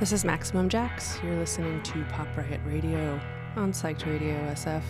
This is Maximum Jax. You're listening to Pop Riot Radio on Psyched Radio SF.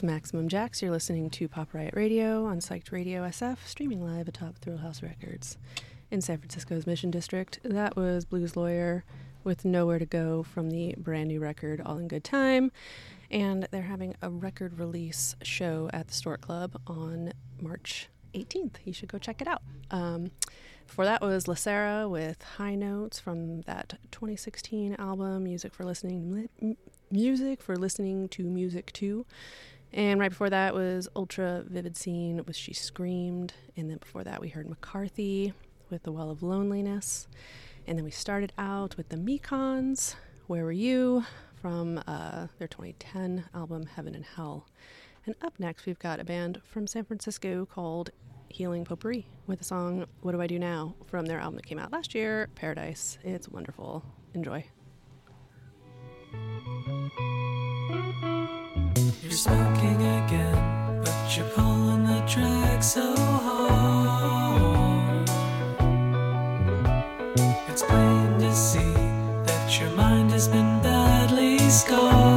Is Maximum Jax. You're listening to Pop Riot Radio on Psyched Radio SF, streaming live atop Thrill House Records in San Francisco's Mission District. That was Blues Lawyer with Nowhere to Go from the brand new record All in Good Time. And they're having a record release show at the Stork Club on March 18th. You should go check it out. Um, before that was Lacera with High Notes from that 2016 album, Music for Listening Music for Listening to Music Too. And right before that was Ultra Vivid Scene with She Screamed. And then before that, we heard McCarthy with The Well of Loneliness. And then we started out with the Mekons, Where Were You, from uh, their 2010 album Heaven and Hell. And up next, we've got a band from San Francisco called Healing Potpourri with the song What Do I Do Now from their album that came out last year, Paradise. It's wonderful. Enjoy. You're smoking again, but you're pulling the drag so hard. It's plain to see that your mind has been badly scarred.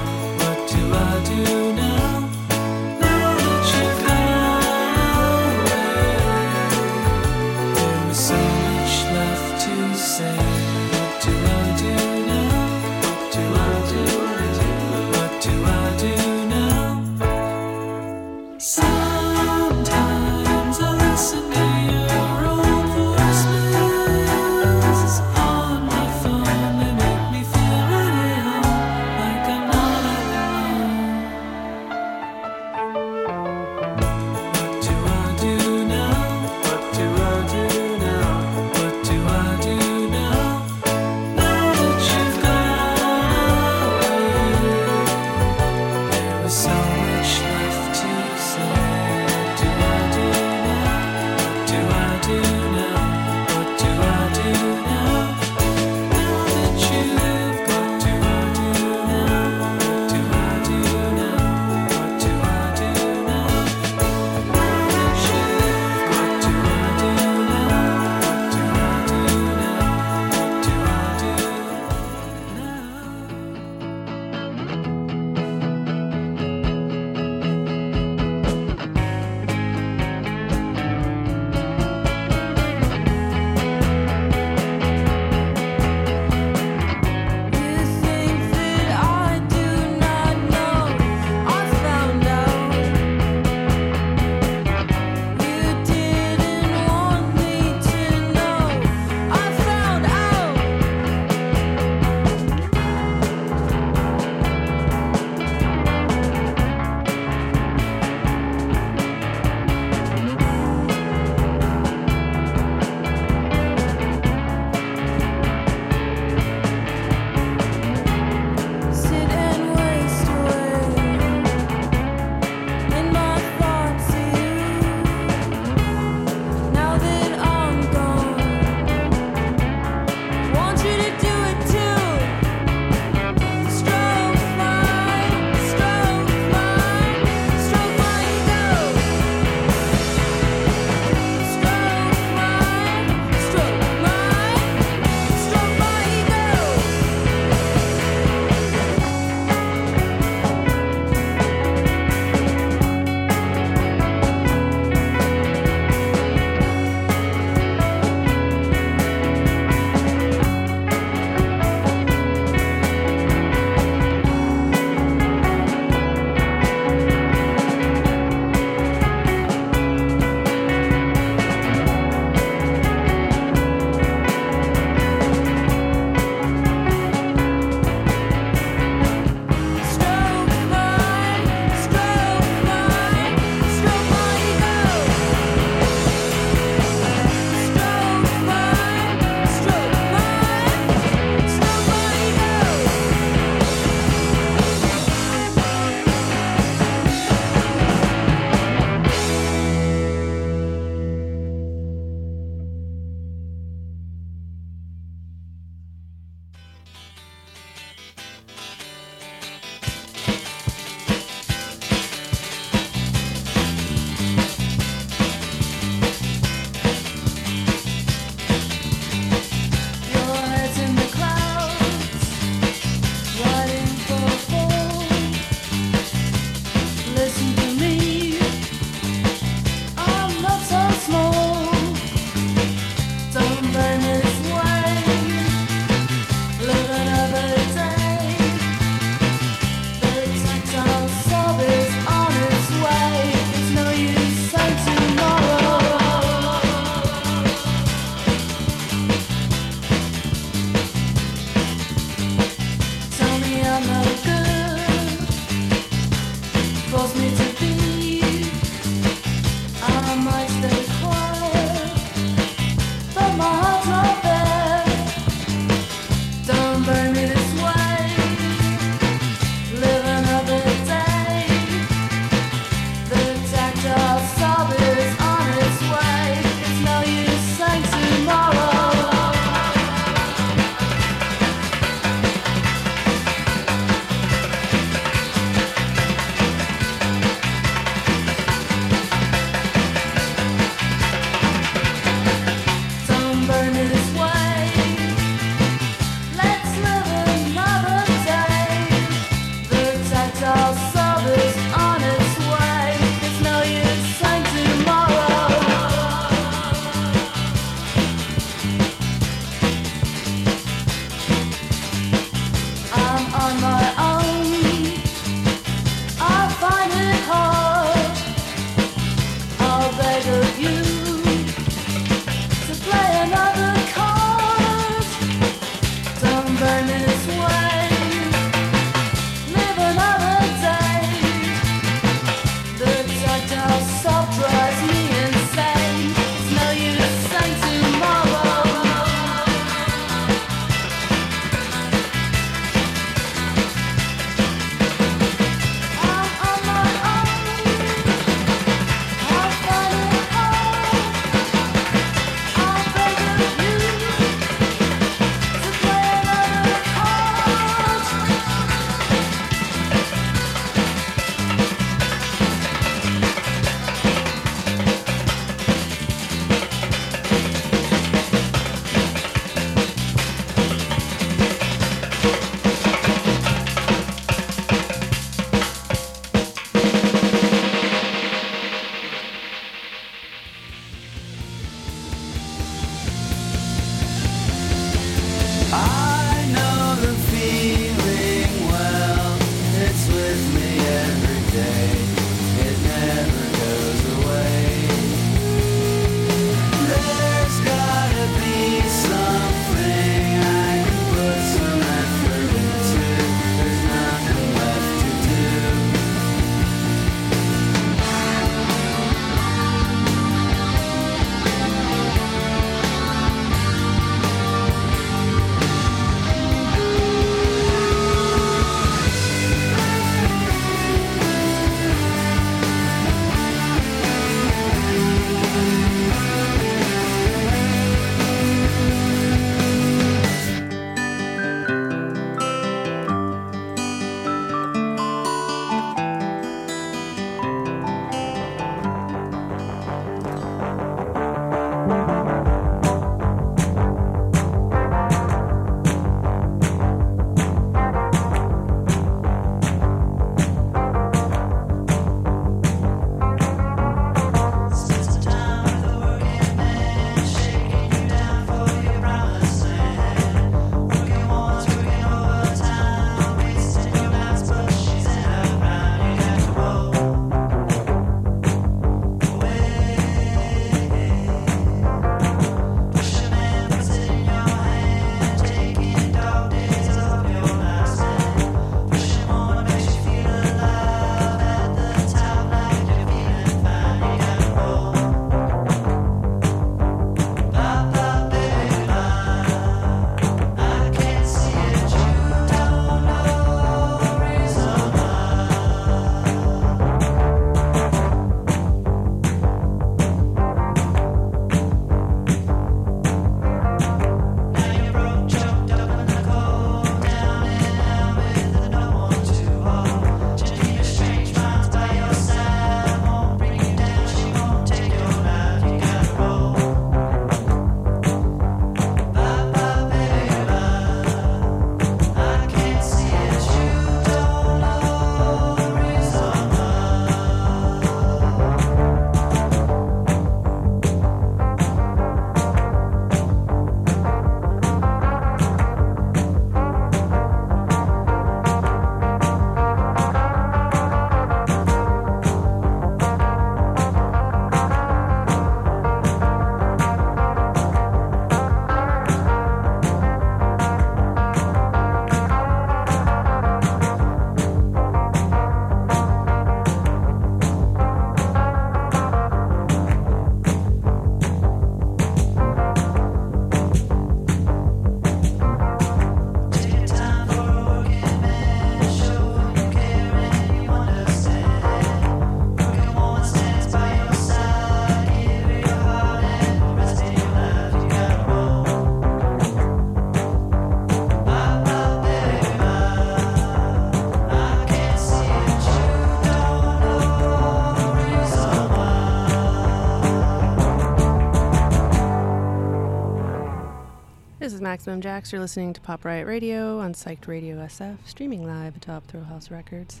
Maximum Jax. You're listening to Pop Riot Radio on Psyched Radio SF, streaming live atop Thrill House Records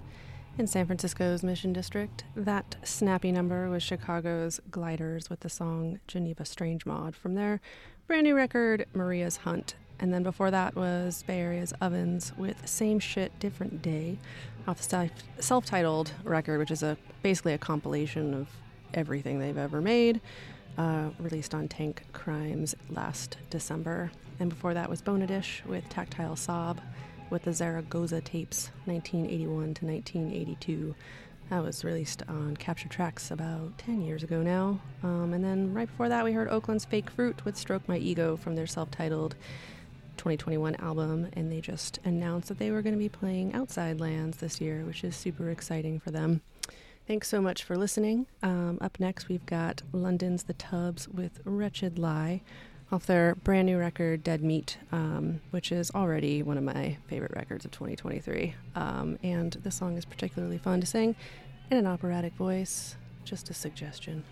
in San Francisco's Mission District. That snappy number was Chicago's Gliders with the song Geneva Strange Mod from their brand new record, Maria's Hunt. And then before that was Bay Area's Ovens with Same Shit, Different Day off the self titled record, which is a basically a compilation of everything they've ever made uh, released on Tankcrimes last December. And before that was Bona Dish with Tactile Sob with the Zaragoza tapes, 1981 to 1982. That was released on Capture Tracks about 10 years ago now. Um, and then right before that, we heard Oakland's Fake Fruit with Stroke My Ego from their self titled 2021 album. And they just announced that they were going to be playing Outside Lands this year, which is super exciting for them. Thanks so much for listening. Um, up next, we've got London's The Tubs with Wretched Lie off their brand new record, Dead Meat, um, which is already one of my favorite records of 2023. Um, and the song is particularly fun to sing in an operatic voice. Just a suggestion.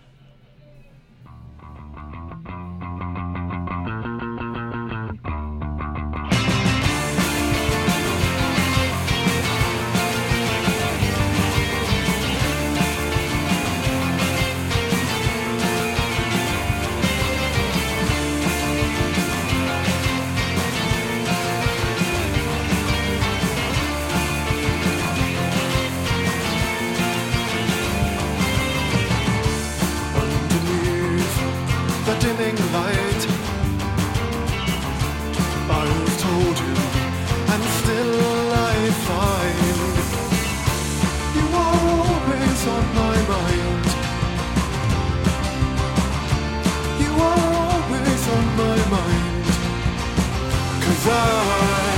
blinding light. I've told you, and still I find you are always on my mind. You are always on my mind. Cause I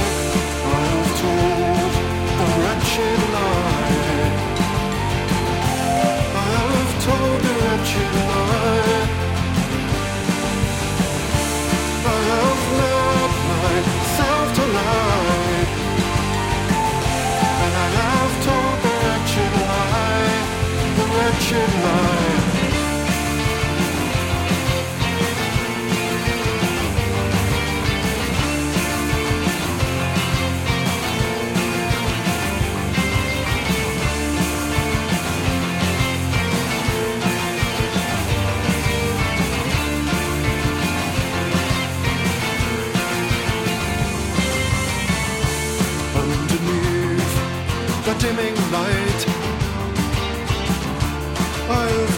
fire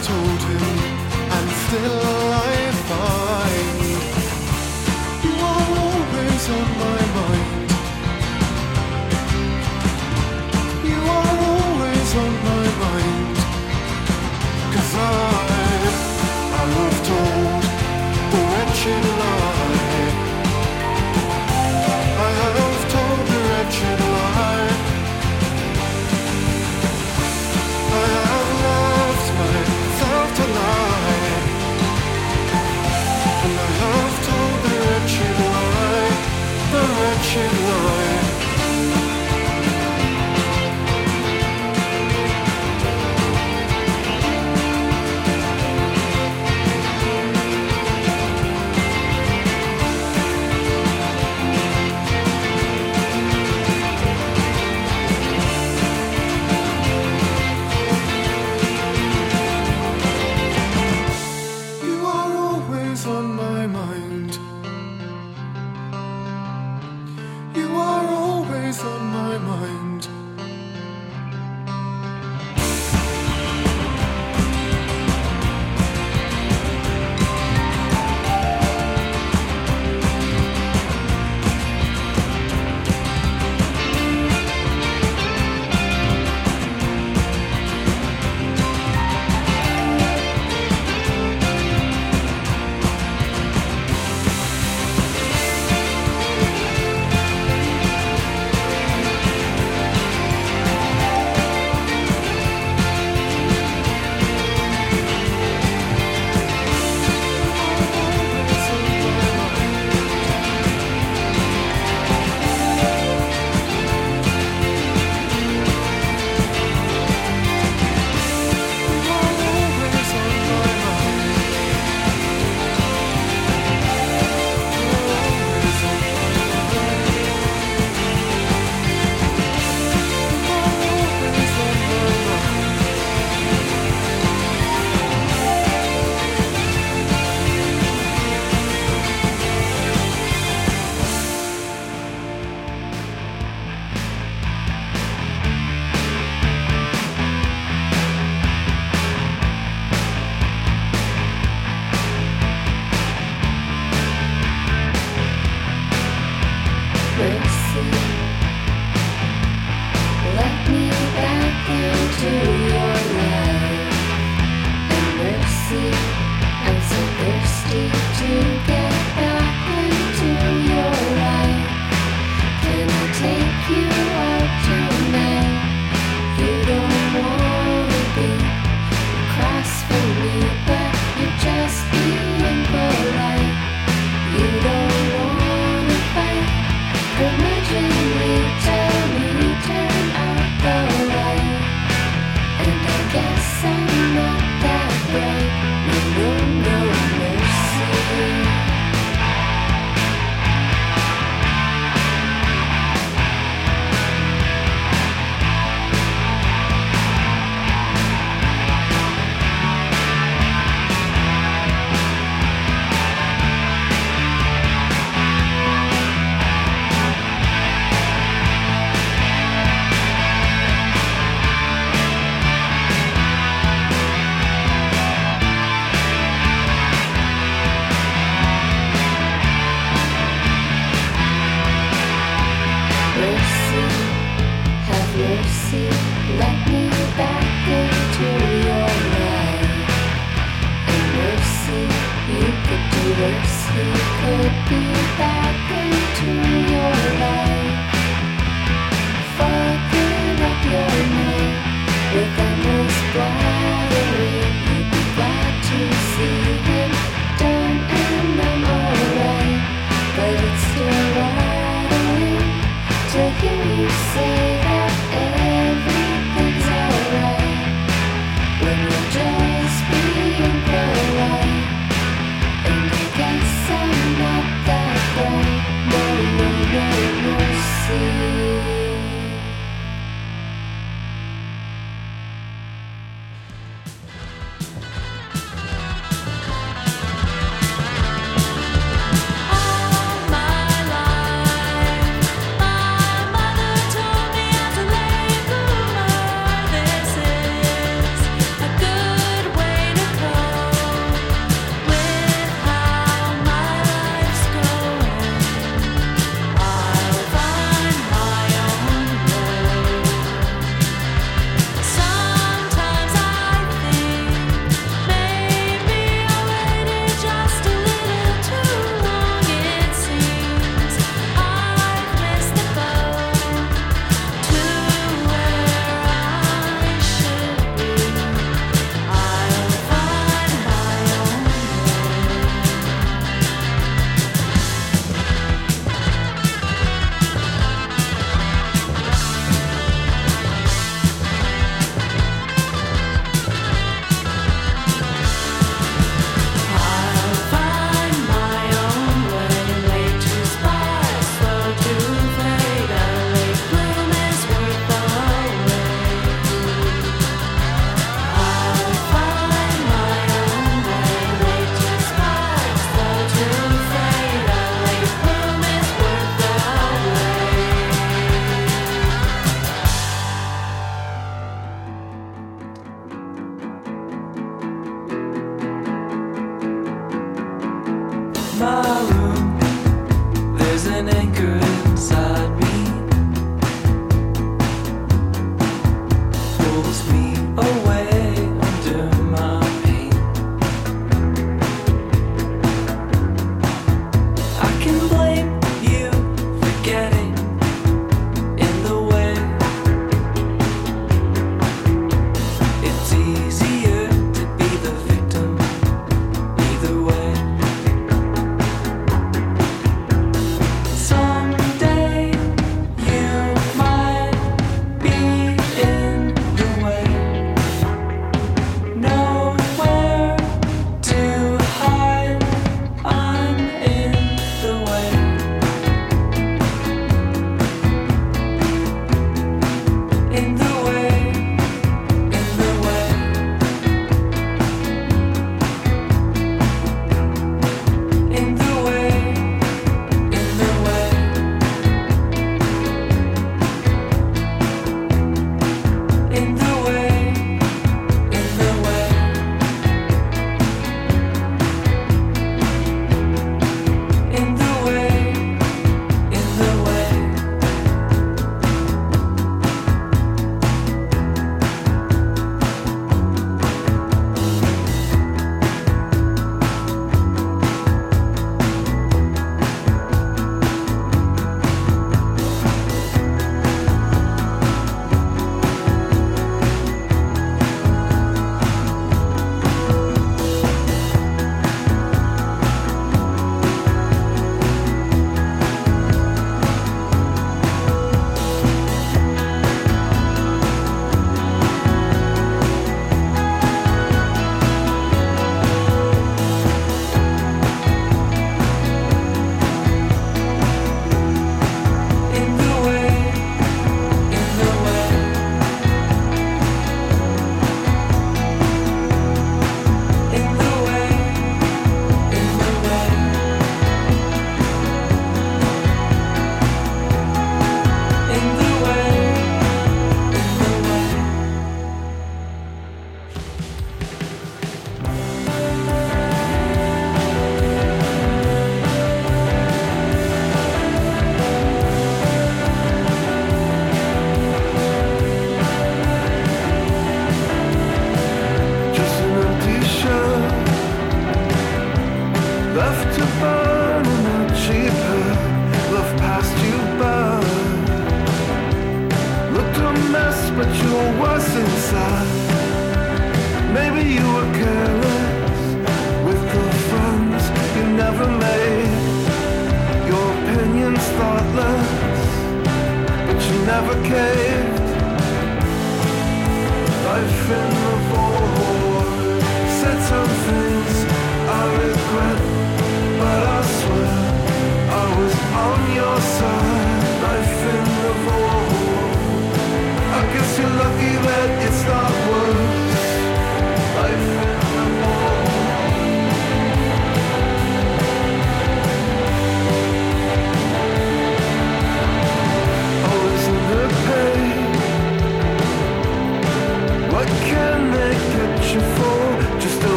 Some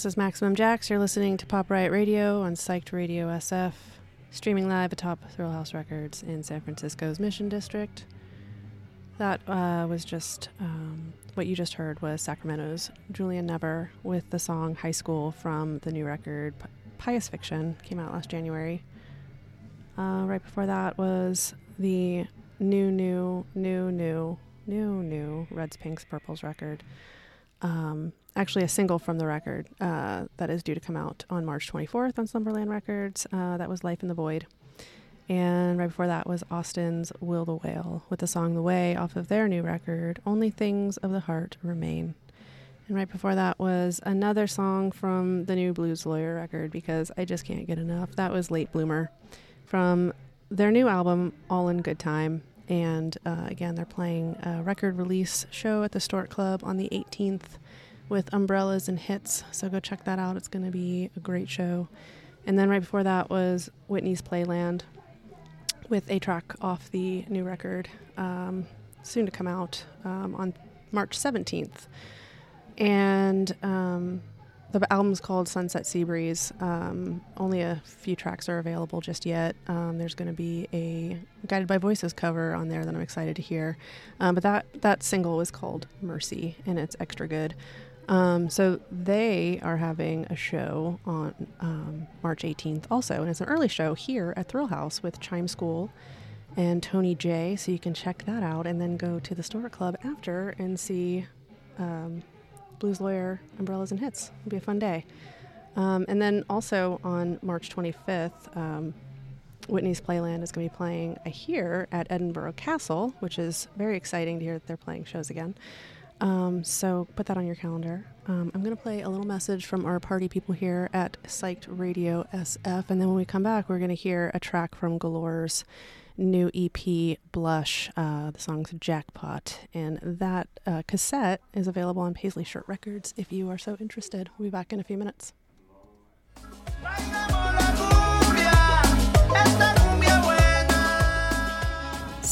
This is Maximum Jax. You're listening to Pop Riot Radio on Psyched Radio SF, streaming live atop Thrill House Records in San Francisco's Mission District. That uh, was just um, what you just heard was Sacramento's Julian Never with the song High School from the new record P- Pious Fiction, came out last January. Uh, right before that was the new, new, new, new, new, new Reds, Pinks, Purples record. Um, actually a single from the record uh, that is due to come out on March 24th on Slumberland Records. Uh, that was Life in the Void. And right before that was Austin's Will the Whale with the song The Way off of their new record, Only Things of the Heart Remain. And right before that was another song from the new Blues Lawyer record because I just can't get enough. That was Late Bloomer from their new album, All in Good Time. And uh, again, they're playing a record release show at the Stork Club on the 18th with umbrellas and hits. So go check that out. It's going to be a great show. And then right before that was Whitney's Playland with a track off the new record, um, soon to come out um, on March 17th. And um, the album's called Sunset Sea Breeze. Um, only a few tracks are available just yet. Um, there's going to be a Guided by Voices cover on there that I'm excited to hear. Um, but that, that single was called Mercy, and it's extra good. Um, so they are having a show on um, March 18th also, and it's an early show here at Thrill House with Chime School and Tony J. So you can check that out and then go to the Stork Club after and see um, Blues Lawyer Umbrellas and Hits. It'll be a fun day. Um, and then also on March 25th, um, Whitney's Playland is going to be playing, I hear, at Edinburgh Castle, which is very exciting to hear that they're playing shows again. Um, so put that on your calendar. Um, I'm going to play a little message from our party people here at Psyched Radio SF. And then when we come back, we're going to hear a track from Galore's new EP, Blush. Uh, the song's Jackpot. And that uh, cassette is available on Paisley Shirt Records if you are so interested. We'll be back in a few minutes.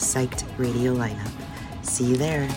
psyched radio lineup. See you there.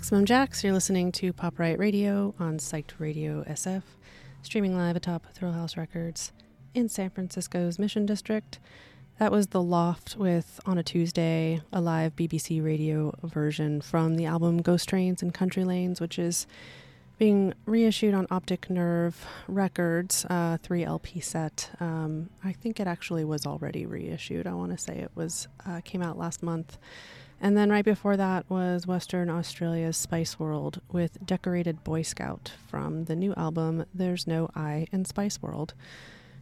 Maximum Jacks. You're listening to Pop Riot Radio on Psyched Radio SF, streaming live atop Thrill House Records in San Francisco's Mission District. That was The Loft with On a Tuesday, a live BBC radio version from the album Ghost Trains and Country Lanes, which is being reissued on Optic Nerve Records, uh, 3 LP set. Um, I think it actually was already reissued. I want to say it was uh, came out last month. And then right before that was Western Australia's Spice World with Decorated Boy Scout from the new album There's No I in Spice World.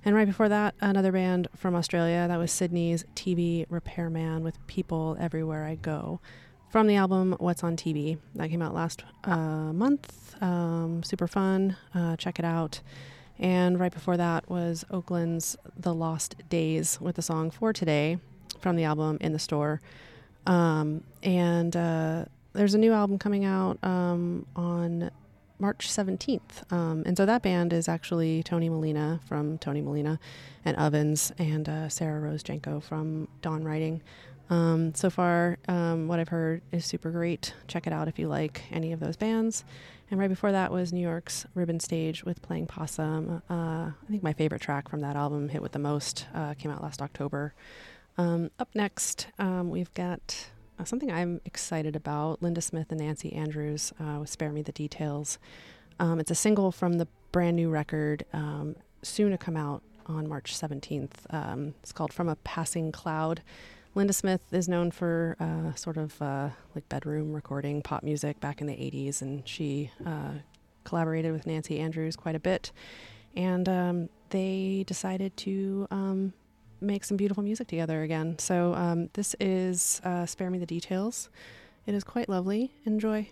And right before that, another band from Australia. That was Sydney's TV Repairman with People Everywhere I Go from the album What's on TV. That came out last uh, month. Um, super fun. Uh, check it out. And right before that was Oakland's The Lost Days with the song For Today from the album In the Store. Um, and uh, there's a new album coming out um, on March 17th. Um, and so that band is actually Tony Molina from Tony Molina and Ovens and uh, Sarah Rose Janko from Dawn Riding. Um, so far, um, what I've heard is super great. Check it out if you like any of those bands. And right before that was New York's Ribbon Stage with Playing Possum. Uh, I think my favorite track from that album, Hit with the Most, uh, came out last October. Um, up next, um, we've got uh, something I'm excited about Linda Smith and Nancy Andrews uh, with Spare Me the Details. Um, it's a single from the brand new record, um, soon to come out on March 17th. Um, it's called From a Passing Cloud. Linda Smith is known for uh, sort of uh, like bedroom recording pop music back in the 80s, and she uh, collaborated with Nancy Andrews quite a bit. And um, they decided to make some beautiful music together again. So um, this is uh, Spare Me the Details. It is quite lovely. Enjoy.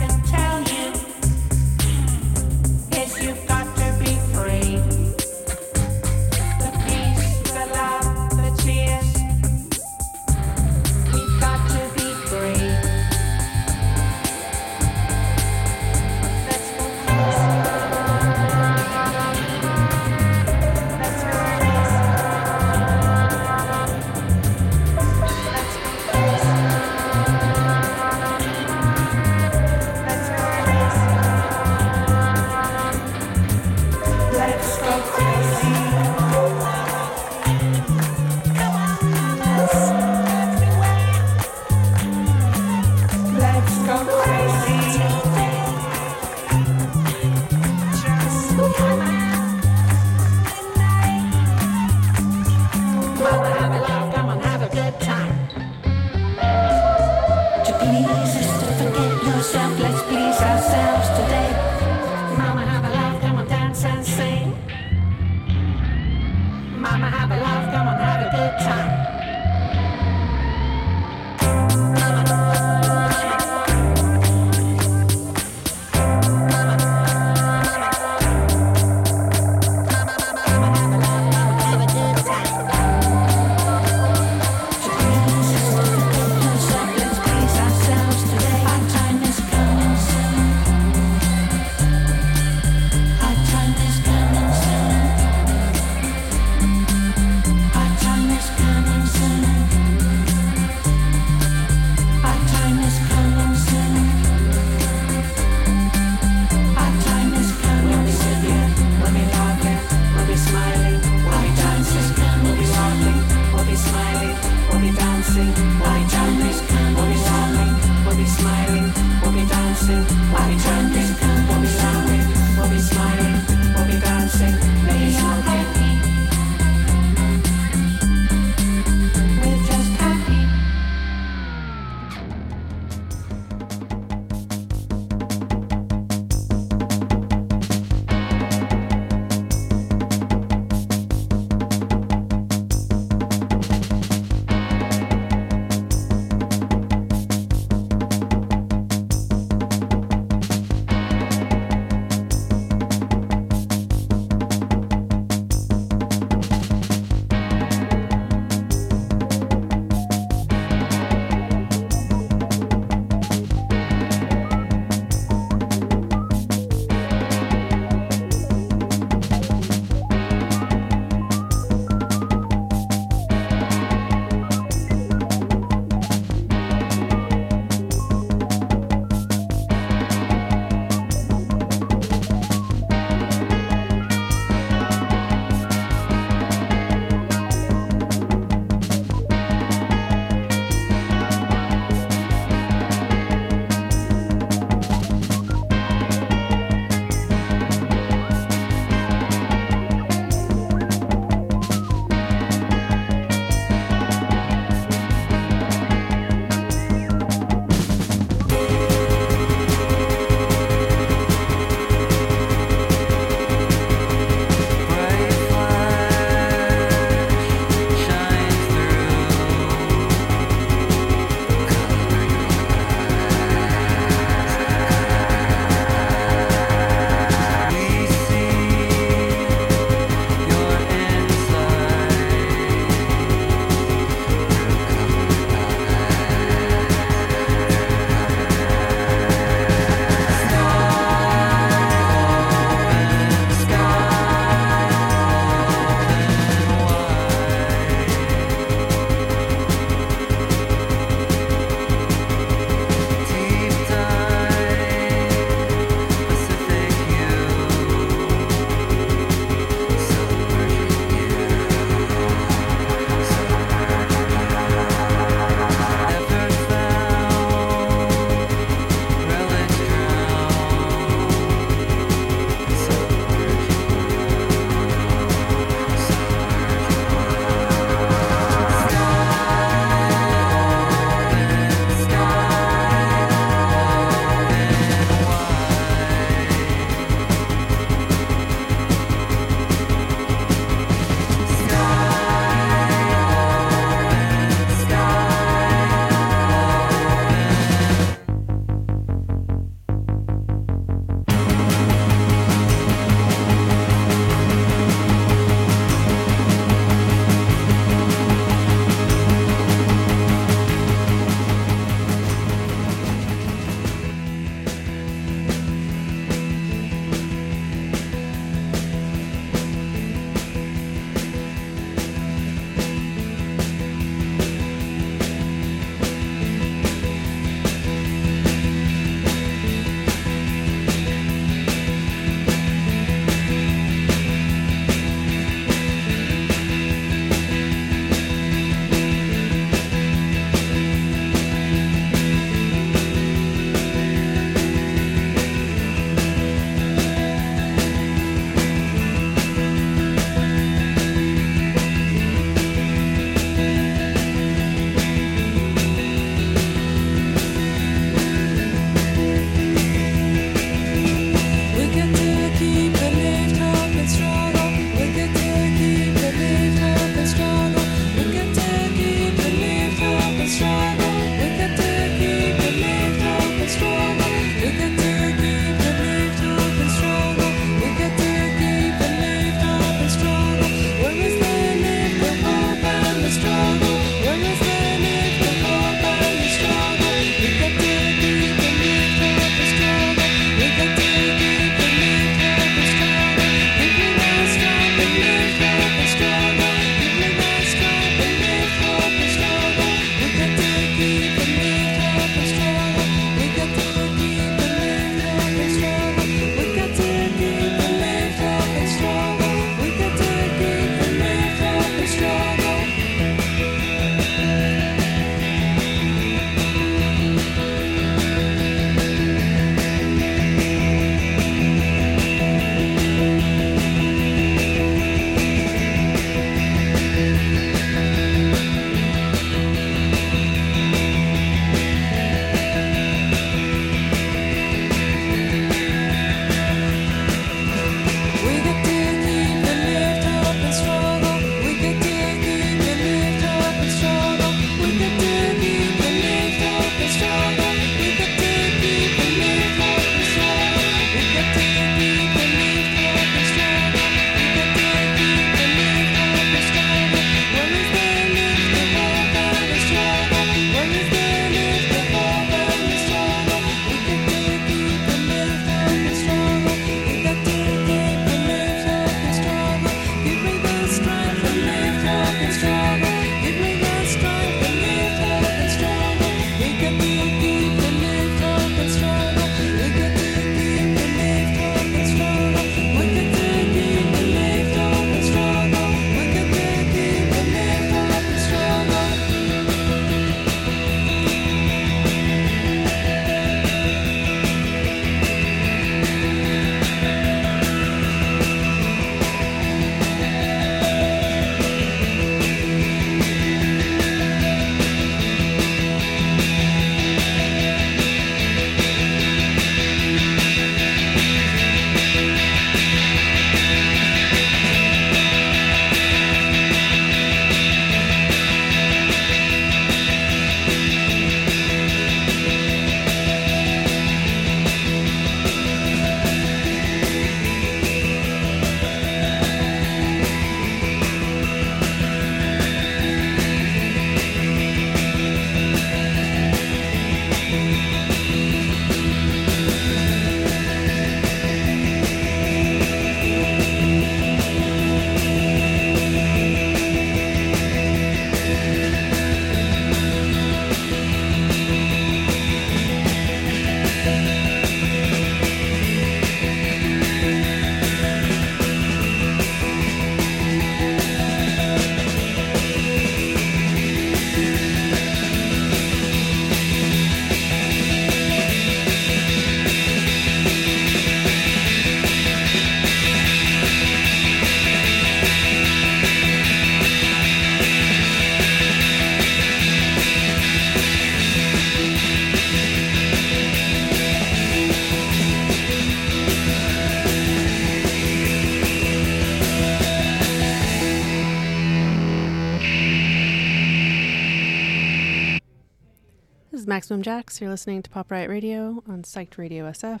Maximum Jax. You're listening to Pop Riot Radio on Psyched Radio SF,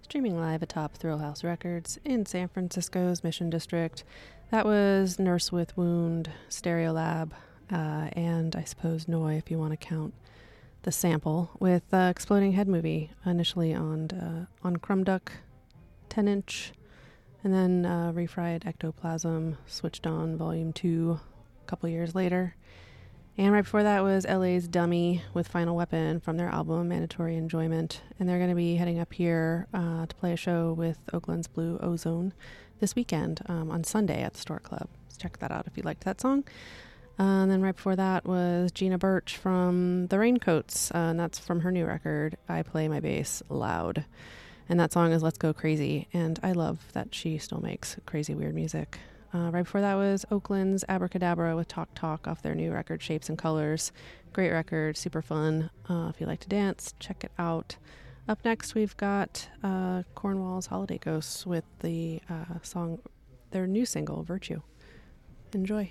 streaming live atop Thrillhouse Records in San Francisco's Mission District. That was Nurse with Wound, Stereolab, uh, and I suppose Noi, if you want to count the sample, with uh, Exploding Head Movie, initially on uh, on Crumb Duck 10 inch, and then uh, Refried Ectoplasm, switched on Volume 2 a couple years later. And right before that was LA's Dummy with Final Weapon from their album Mandatory Enjoyment. And they're going to be heading up here uh, to play a show with Oakland's Blue Ozone this weekend um, on Sunday at the Stork Club. So check that out if you liked that song. Uh, and then right before that was Gina Birch from The Raincoats, uh, and that's from her new record, I Play My Bass Loud. And that song is Let's Go Crazy. And I love that she still makes crazy, weird music. Uh, right before that was Oakland's Abracadabra with Talk Talk off their new record, Shapes and Colors. Great record, super fun. Uh, if you like to dance, check it out. Up next, we've got uh, Cornwall's Holiday Ghosts with the uh, song, their new single, Virtue. Enjoy.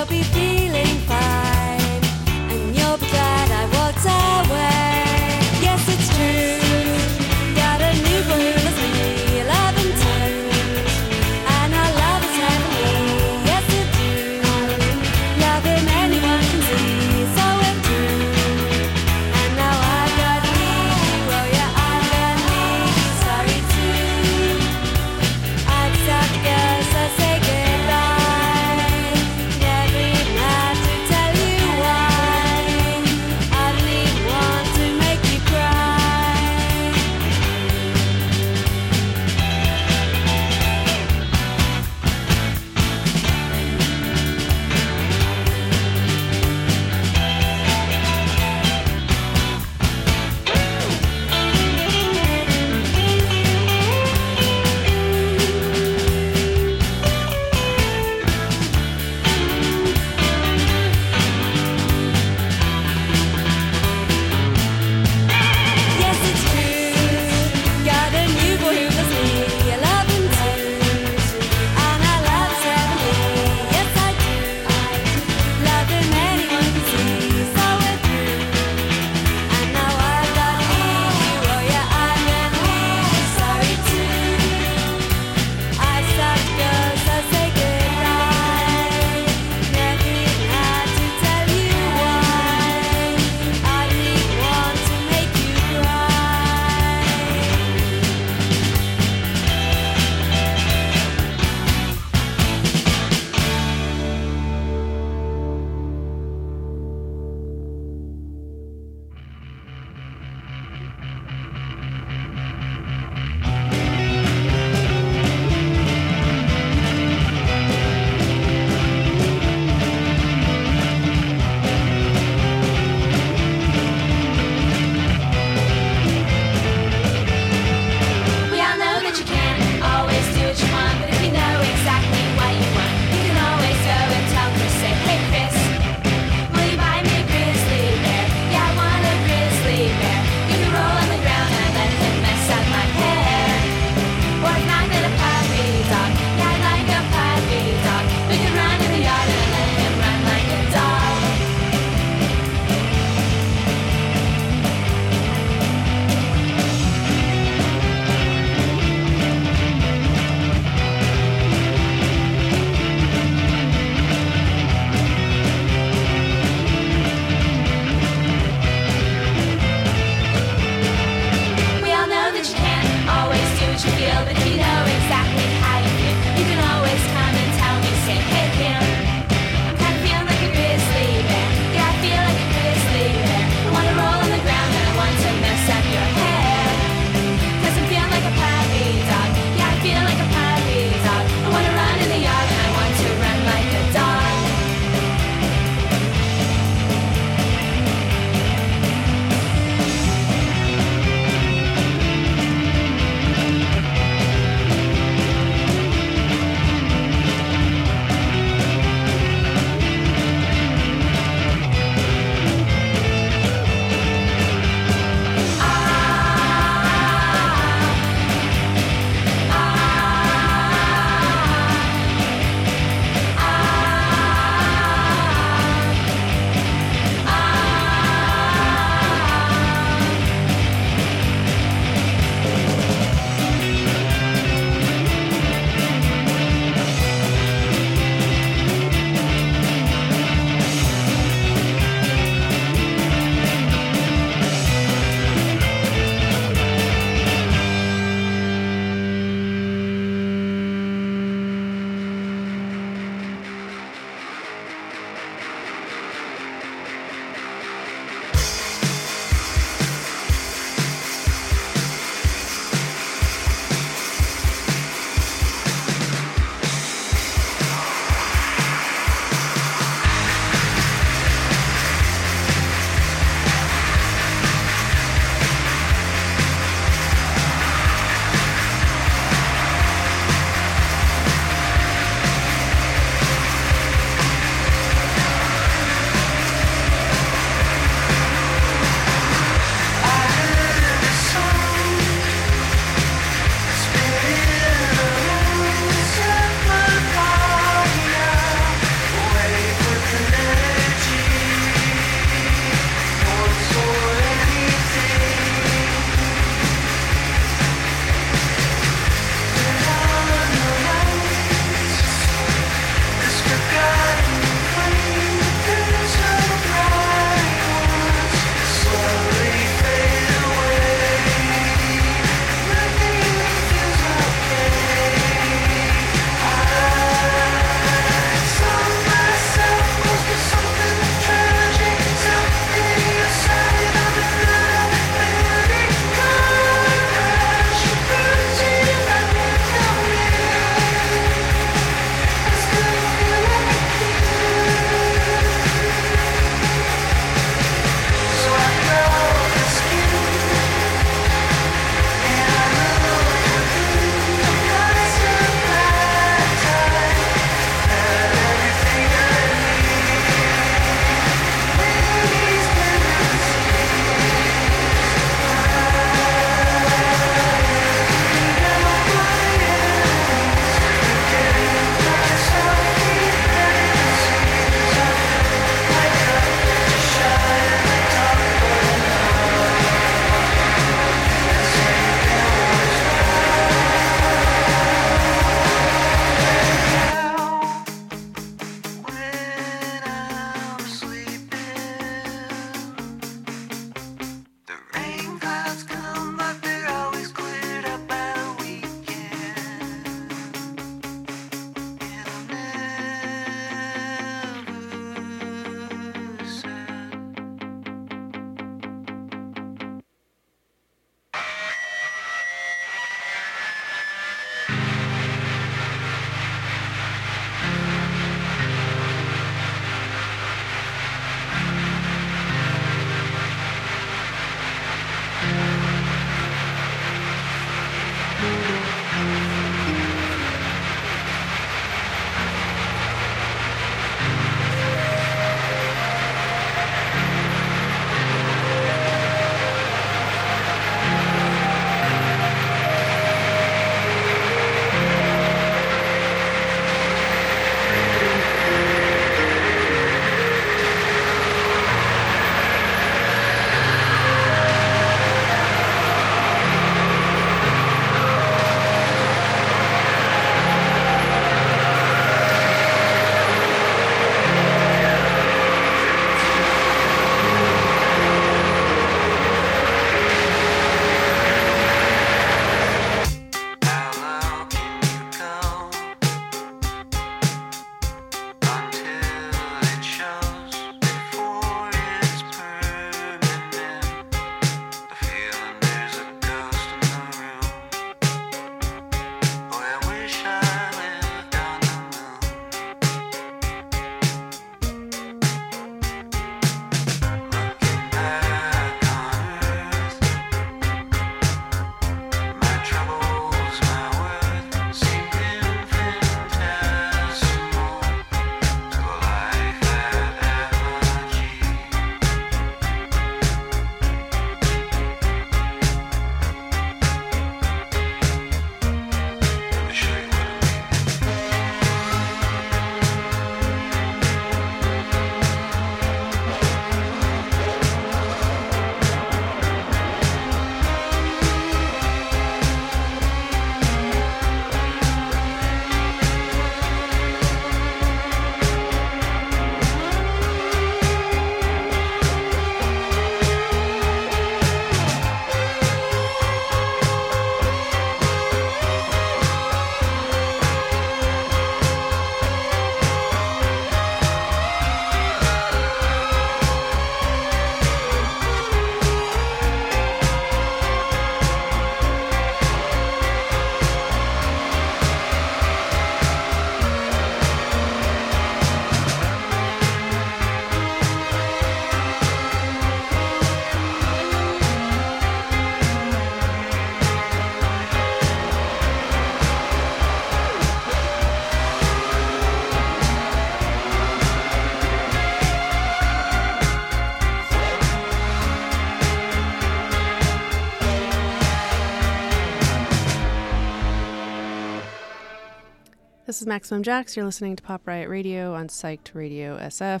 Is Maximum Jax. You're listening to Pop Riot Radio on Psyched Radio SF.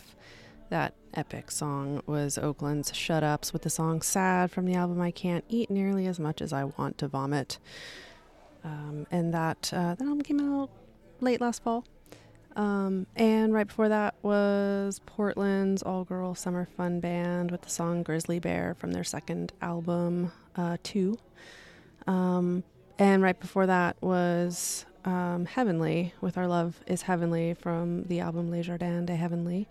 That epic song was Oakland's Shut Ups with the song Sad from the album I Can't Eat Nearly as Much as I Want to Vomit. Um, and that, uh, that album came out late last fall. Um, and right before that was Portland's all girl summer fun band with the song Grizzly Bear from their second album, uh, Two. Um, and right before that was um, Heavenly with Our Love is Heavenly from the album Les Jardins de Heavenly.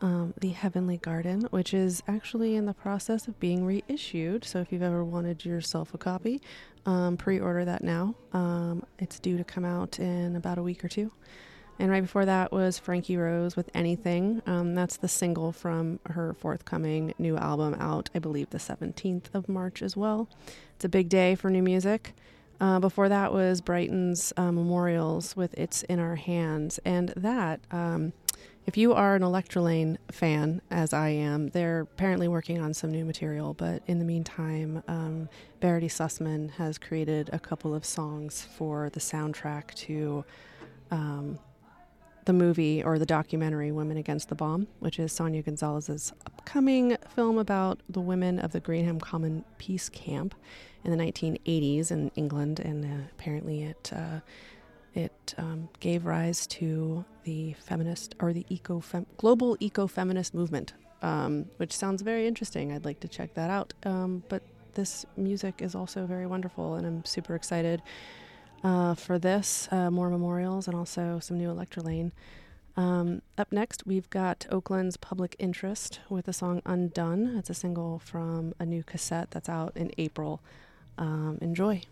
Um, the Heavenly Garden, which is actually in the process of being reissued. So if you've ever wanted yourself a copy, um, pre order that now. Um, it's due to come out in about a week or two. And right before that was Frankie Rose with Anything. Um, that's the single from her forthcoming new album out, I believe, the 17th of March as well. It's a big day for new music. Uh, before that was Brighton's uh, Memorials with It's in Our Hands. And that, um, if you are an Electrelane fan, as I am, they're apparently working on some new material. But in the meantime, um, Verity Susman has created a couple of songs for the soundtrack to um, the movie or the documentary Women Against the Bomb, which is Sonia Gonzalez's upcoming film about the women of the Greenham Common Peace Camp in the 1980s in England, and uh, apparently it uh, it um, gave rise to the feminist or the eco global eco feminist movement, um, which sounds very interesting. I'd like to check that out. Um, but this music is also very wonderful, and I'm super excited uh, for this. Uh, more memorials and also some new Electrelane. Um, up next, we've got Oakland's Public Interest with the song Undone. It's a single from a new cassette that's out in April. Um, enjoy.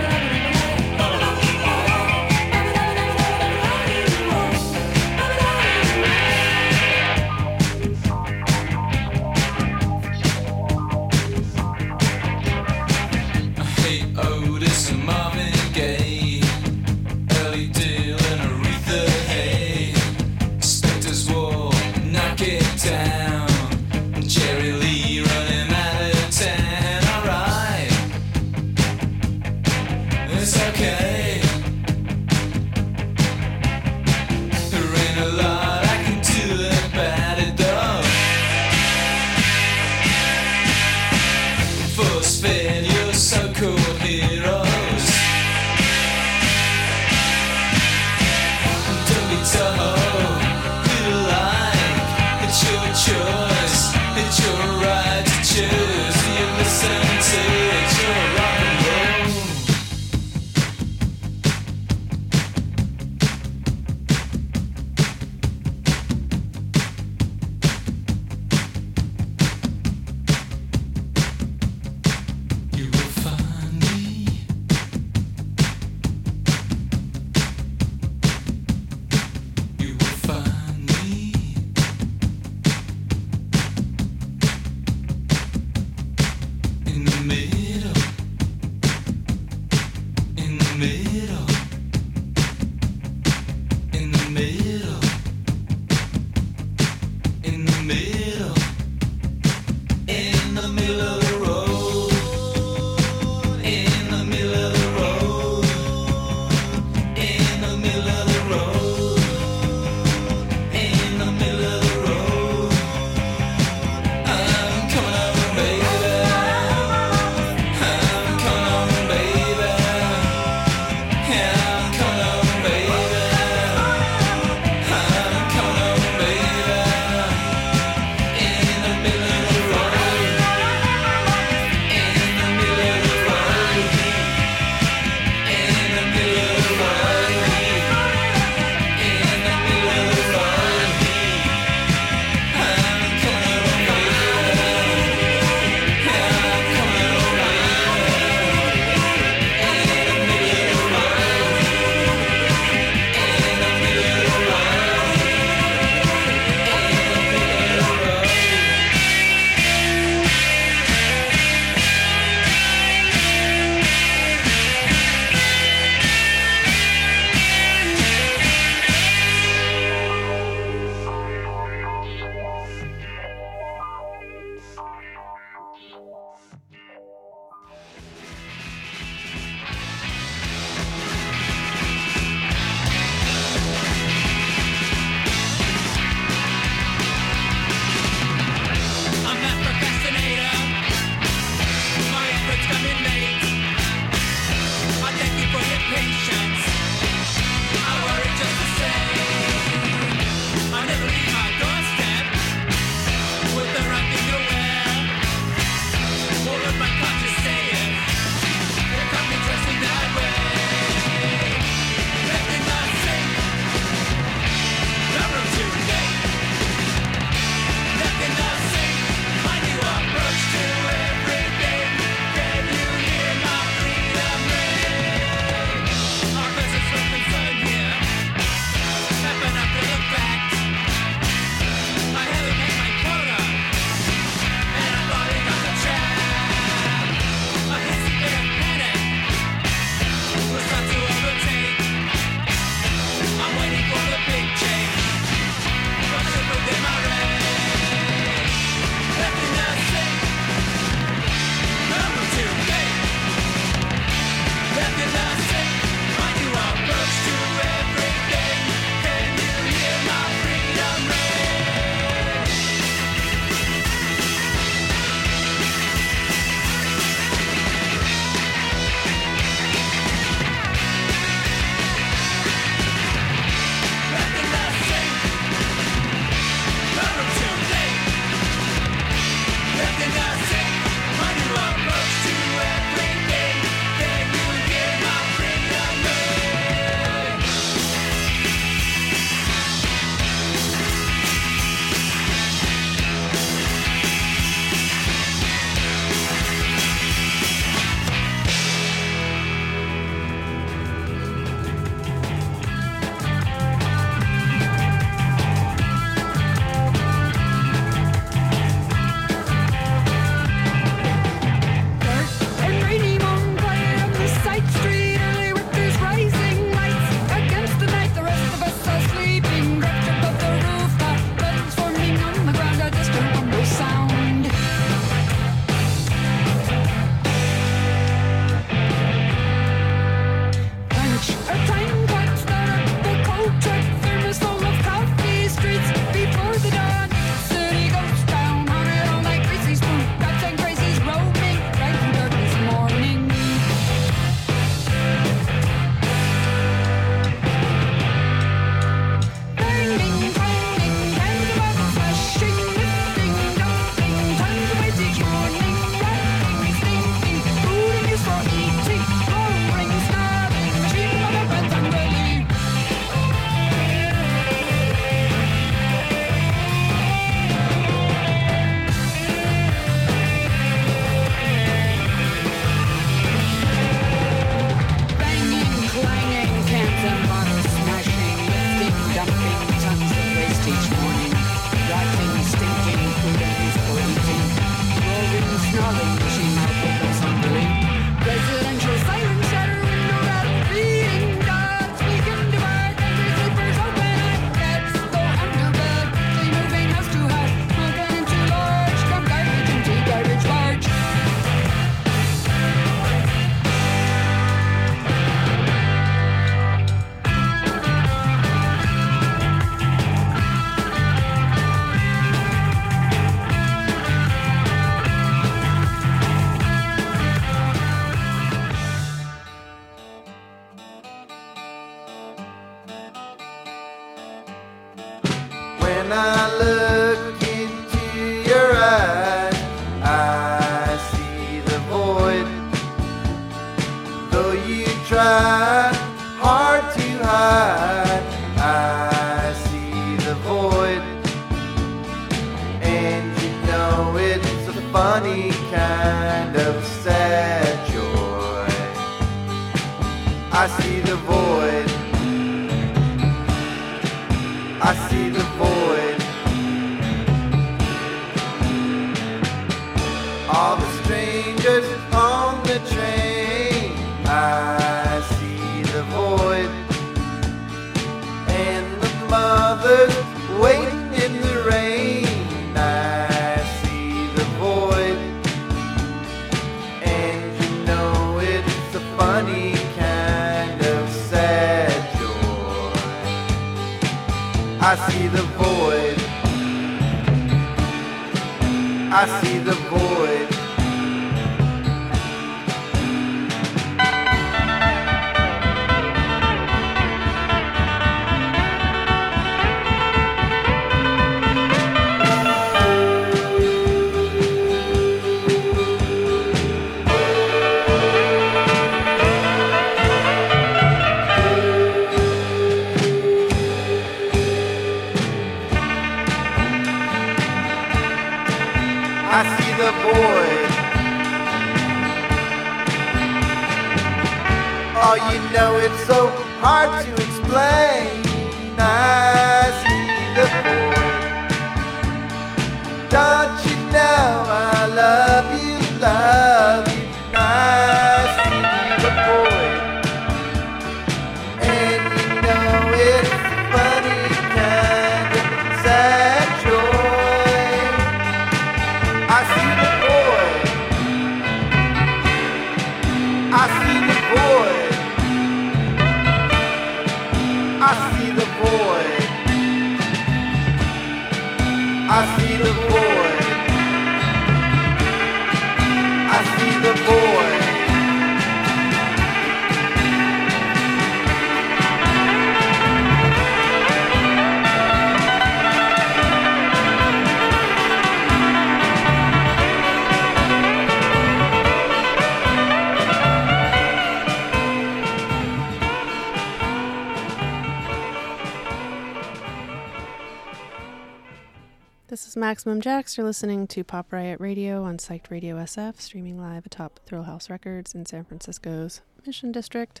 Maximum Jax. You're listening to Pop Riot Radio on Psyched Radio SF, streaming live atop Thrillhouse Records in San Francisco's Mission District.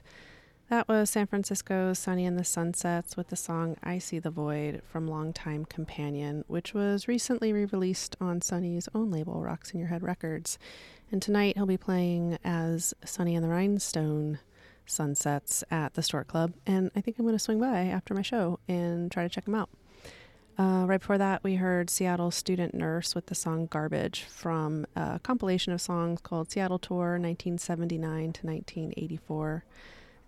That was San Francisco's Sonny and the Sunsets with the song I See the Void from Longtime Companion, which was recently re released on Sonny's own label, Rocks in Your Head Records. And tonight he'll be playing as Sonny and the Rhinestone Sunsets at the Stork Club. And I think I'm going to swing by after my show and try to check him out. Uh, right before that, we heard Seattle Student Nurse with the song Garbage from a compilation of songs called Seattle Tour 1979 to 1984.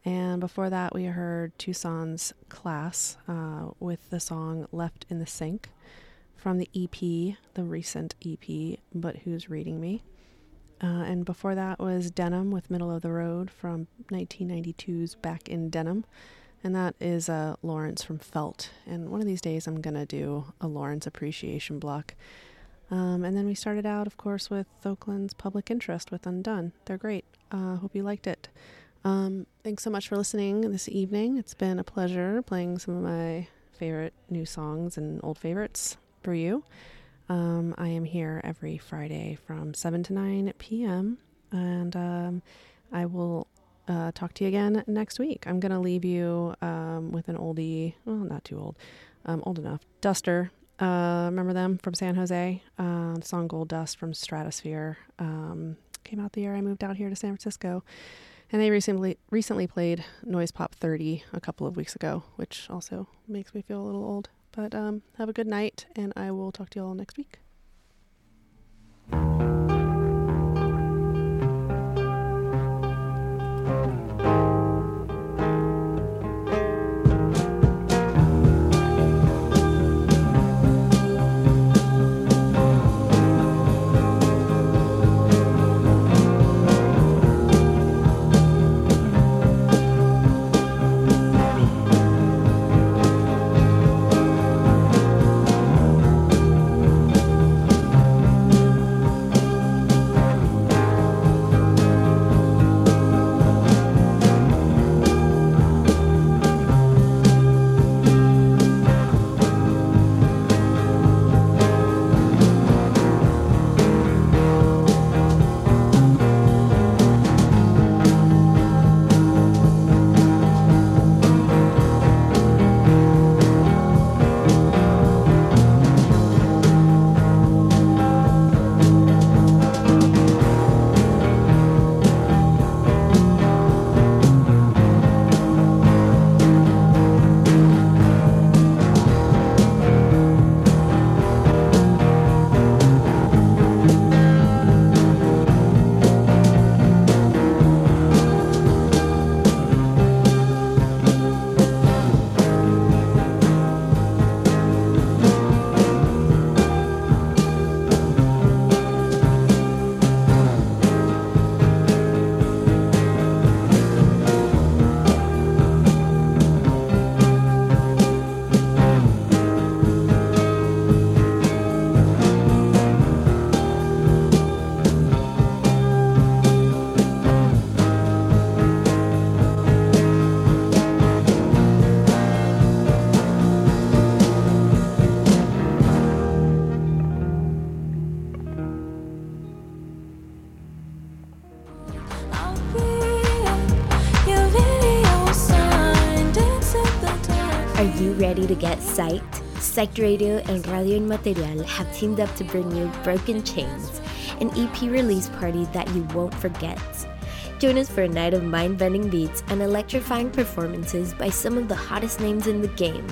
And before that, we heard Tucson's Class uh, with the song Left in the Sink from the EP, the recent EP, But Who's Reading Me. Uh, and before that was Denim with Middle of the Road from 1992's Back in Denim. And that is uh, Lawrence from Felt. And one of these days I'm going to do a Lawrence appreciation block. Um, and then we started out, of course, with Oakland's Public Interest with Undone. They're great. Uh, hope you liked it. Um, thanks so much for listening this evening. It's been a pleasure playing some of my favorite new songs and old favorites for you. Um, I am here every Friday from 7 to 9 p.m. And um, I will uh, talk to you again next week. I'm going to leave you um, with an oldie, well, not too old, um, old enough. Duster. Uh, remember them from San Jose? Uh, song Gold Dust from Stratosphere um, came out the year I moved out here to San Francisco. And they recently recently played Noise Pop 30 a couple of weeks ago, which also makes me feel a little old. But um, have a good night, and I will talk to you all next week. Psyched? Psyched Radio and Radio Inmaterial have teamed up to bring you Broken Chains, an EP release party that you won't forget. Join us for a night of mind bending beats and electrifying performances by some of the hottest names in the game.